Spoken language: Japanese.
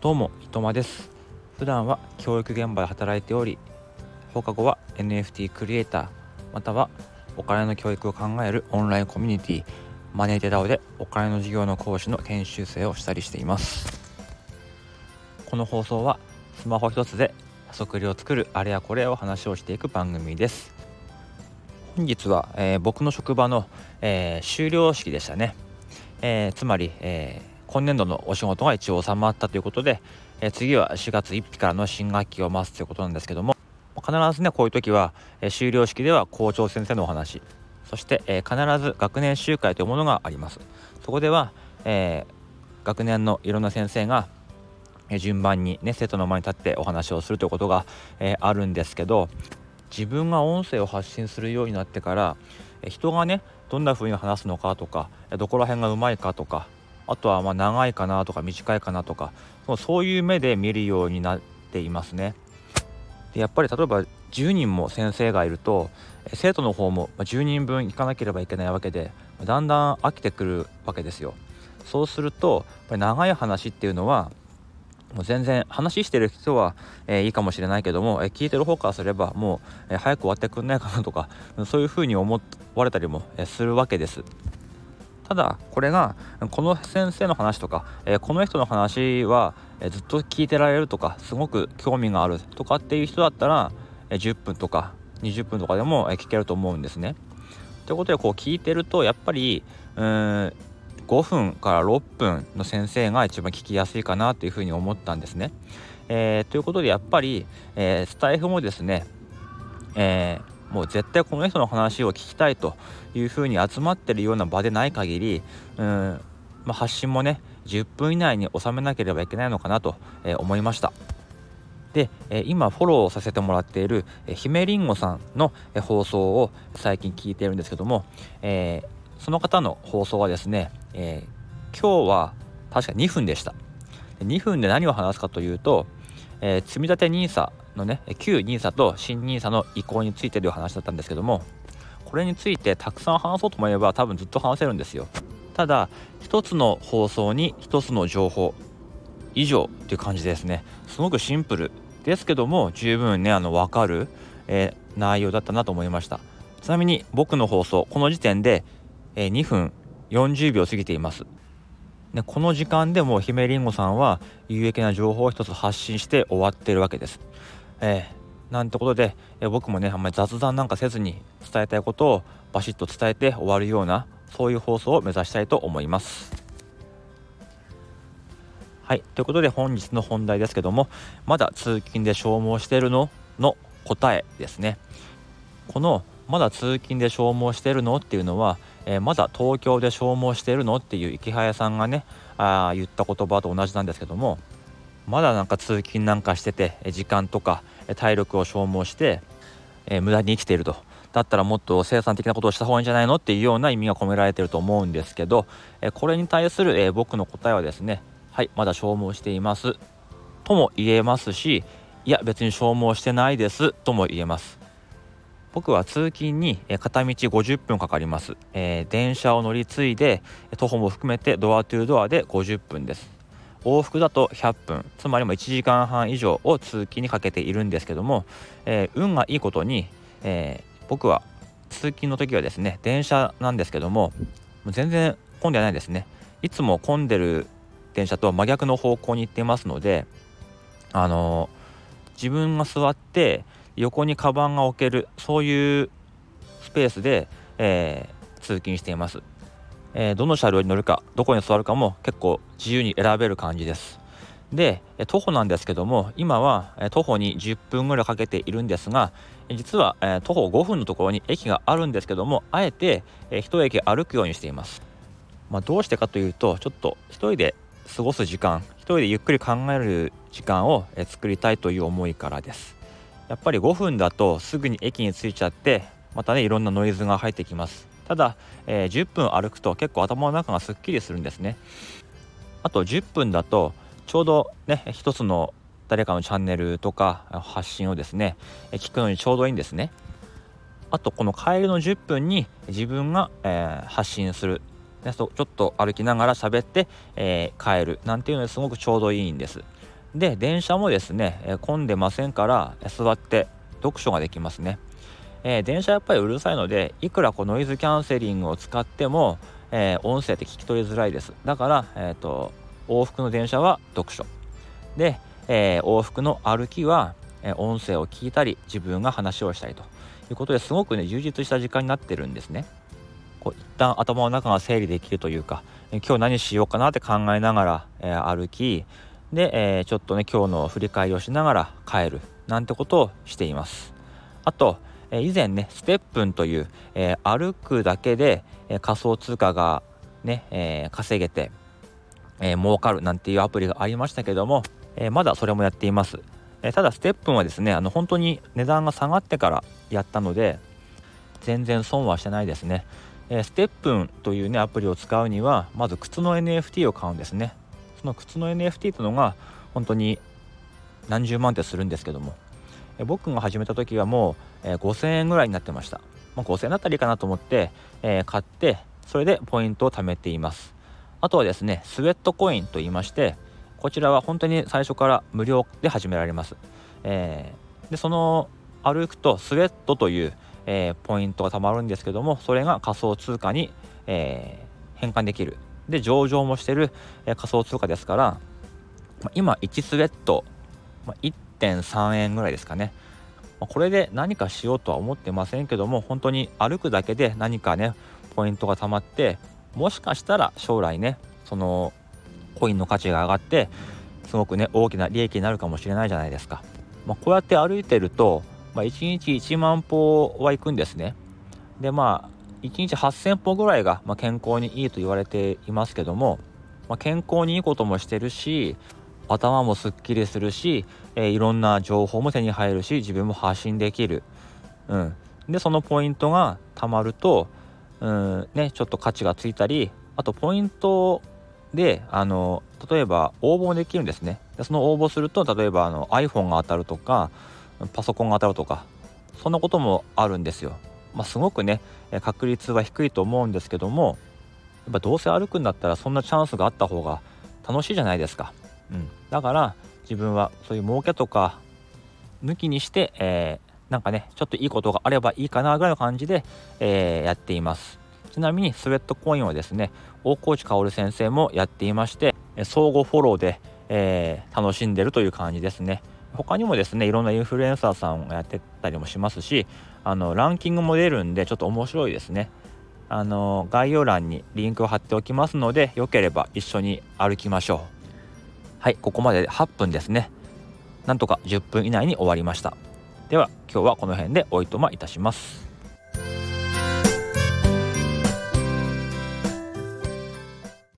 どうも、いとまです。普段は教育現場で働いており、放課後は NFT クリエイター、またはお金の教育を考えるオンラインコミュニティ、マネーテダオでお金の授業の講師の研修生をしたりしています。この放送はスマホ一つで加速量を作るあれやこれを話をしていく番組です。本日は、えー、僕の職場の、えー、終了式でしたね。えー、つまり、え今年度のお仕事が一応収まったということで、え次は4月1日からの新学期を待つということなんですけども必ずねこういう時は、え修了式では校長先生のお話そして、え必ず学年集会というものがあります。そこでは、え学年のいろんな先生が順番にね生徒の前に立ってお話をするということが、えあるんですけど自分が音声を発信するようになってから人がねどんな風に話すのかとかどこら辺がうまいかとかあとはま長いかなとか短いかなとかそういう目で見るようになっていますね。でやっぱり例えば10人も先生がいると生徒の方も10人分行かなければいけないわけでだんだん飽きてくるわけですよ。そうするとやっぱり長い話っていうのはもう全然話してる人は、えー、いいかもしれないけども、えー、聞いてる方からすればもう、えー、早く終わってくんないかなとかそういうふうに思われたりも、えするわけです。ただこれがこの先生の話とか、えー、この人の話は、え、ずっと聞いてられるとかすごく興味があるとかっていう人だったら、え、10分とか20分とかでも、え聞けると思うんですね。ということでこう聞いてるとやっぱりうーん5分から6分の先生が一番聞きやすいかなというふうに思ったんですね。えー、ということでやっぱり、えスタイフもですね、えーもう絶対この人の話を聞きたいというふうに集まってるような場でない限りうん、まあ、発信もね10分以内に収めなければいけないのかなと、え、思いました。で、え、今フォローさせてもらっている、え、姫りんごさんの、え、放送を最近聞いているんですけども、えー、その方の放送はですね、えー、今日は確か2分でした。2分で何を話すかというと、えー、積立 NISA のね旧 NISA と新 NISA の移行についてという話だったんですけどもこれについてたくさん話そうと思えば多分ずっと話せるんですよ。ただ一つの放送に一つの情報以上っていう感じですね。すごくシンプル。ですけども十分ねあの分かる、えー、内容だったなと思いました。ちなみに僕の放送この時点で、えー、2分40秒過ぎています。でこの時間でも姫りんごさんは有益な情報を一つ発信して終わってるわけです。えー、なんてことで、えー、僕もねあんまり雑談なんかせずに伝えたいことをバシッと伝えて終わるようなそういう放送を目指したいと思います。はい。ということで本日の本題ですけどもまだ通勤で消耗してるの？の答えですね。このまだ通勤で消耗してるの？っていうのは、えー、まだ東京で消耗してるの？っていう池早さんがねあ言った言葉と同じなんですけどもまだなんか通勤なんかしてて時間とか体力を消耗して、えー、無駄に生きていると。だったらもっと生産的なことをした方がいいんじゃないのっていうような意味が込められてると思うんですけど、え、これに対する、え僕の答えはですねはいまだ消耗していますとも言えますしいや別に消耗してないですとも言えます。僕は通勤に片道50分かかります、えー、電車を乗り継いで徒歩も含めてドアトゥードアで50分です。往復だと100分。つまりも1時間半以上を通勤にかけているんですけども、えー、運がいいことに、えー、僕は通勤の時はですね電車なんですけども全然混んでないですね。いつも混んでる電車と真逆の方向に行っていますのであの自分が座って横にカバンが置けるそういうスペースで、えー、通勤しています、えー、どの車両に乗るかどこに座るかも結構自由に選べる感じです。で徒歩なんですけども今は徒歩に10分ぐらいかけているんですが実は徒歩5分のところに駅があるんですけどもあえて一駅歩くようにしています、まあ、どうしてかというとちょっと一人で過ごす時間一人でゆっくり考える時間を作りたいという思いからです。やっぱり5分だとすぐに駅に着いちゃってまたねいろんなノイズが入ってきます。ただ、えー、10分歩くと結構頭の中がすっきりするんですね。あと10分だとちょうどね一つの誰かのチャンネルとか発信をですね聞くのにちょうどいいんですね。あとこの帰りの10分に自分が、えー、発信する。ちょっと歩きながら喋って、えー、帰る。なんていうのですごくちょうどいいんです。で電車もですね、混んでませんから座って読書ができますね、えー、電車やっぱりうるさいのでいくらこうノイズキャンセリングを使っても、えー、音声って聞き取りづらいです。だから、えーと、往復の電車は読書。で、えー、往復の歩きは、え音声を聞いたり自分が話をしたりと。いうことですごくね充実した時間になってるんですね。こう一旦頭の中が整理できるというか今日何しようかなって考えながら、え歩きで、えちょっとね今日の振り返りをしながら帰るなんてことをしています。あと、え以前ねステップンという、え歩くだけで、え仮想通貨がね、え稼げて、え儲かるなんていうアプリがありましたけども、えまだそれもやっています、えただステップンはですねあの本当に値段が下がってからやったので全然損はしてないですね、えステップンというねアプリを使うにはまず靴の NFT を買うんですね。その靴の NFT というのが本当に何十万ってするんですけどもえ僕が始めた時はもう、え5000円ぐらいになってました、まあ、5000円だったらいいかなと思って、え買ってそれでポイントを貯めています。あとはですねスウェットコインと言いましてこちらは本当に最初から無料で始められます、えー、でその歩くとスウェットという、えー、ポイントがたまるんですけどもそれが仮想通貨に、えー、変換できる。で上場もしてる、え仮想通貨ですから、今1スウェット、ま1.3円ぐらいですかね、これで何かしようとは思ってませんけども本当に歩くだけで何かねポイントがたまってもしかしたら将来ねそのコインの価値が上がってすごくね大きな利益になるかもしれないじゃないですか、まあ、こうやって歩いてると、まあ、1日1万歩は行くんですね。でまあ1日8000歩ぐらいが、まあ、健康にいいと言われていますけども、まあ、健康にいいこともしてるし頭もすっきりするし、えー、いろんな情報も手に入るし自分も発信できる、うん、でそのポイントがたまると、うんね、ちょっと価値がついたりあとポイントであの例えば応募できるんですね。でその応募すると例えばあの iPhone が当たるとかパソコンが当たるとかそんなこともあるんですよ。まあ、すごくね確率は低いと思うんですけどもやっぱどうせ歩くんだったらそんなチャンスがあった方が楽しいじゃないですか、うん、だから自分はそういう儲けとか抜きにして、えー、なんかねちょっといいことがあればいいかなぐらいの感じで、えー、やっています。ちなみにスウェットコインはですね大河内薫先生もやっていまして相互フォローで、えー、楽しんでるという感じですね。他にもですねいろんなインフルエンサーさんがやってたりもしますしあのランキングも出るんでちょっと面白いですね。あの概要欄にリンクを貼っておきますのでよければ一緒に歩きましょう。はいここまで8分ですね。なんとか10分以内に終わりました。では今日はこの辺でおいとまいたします。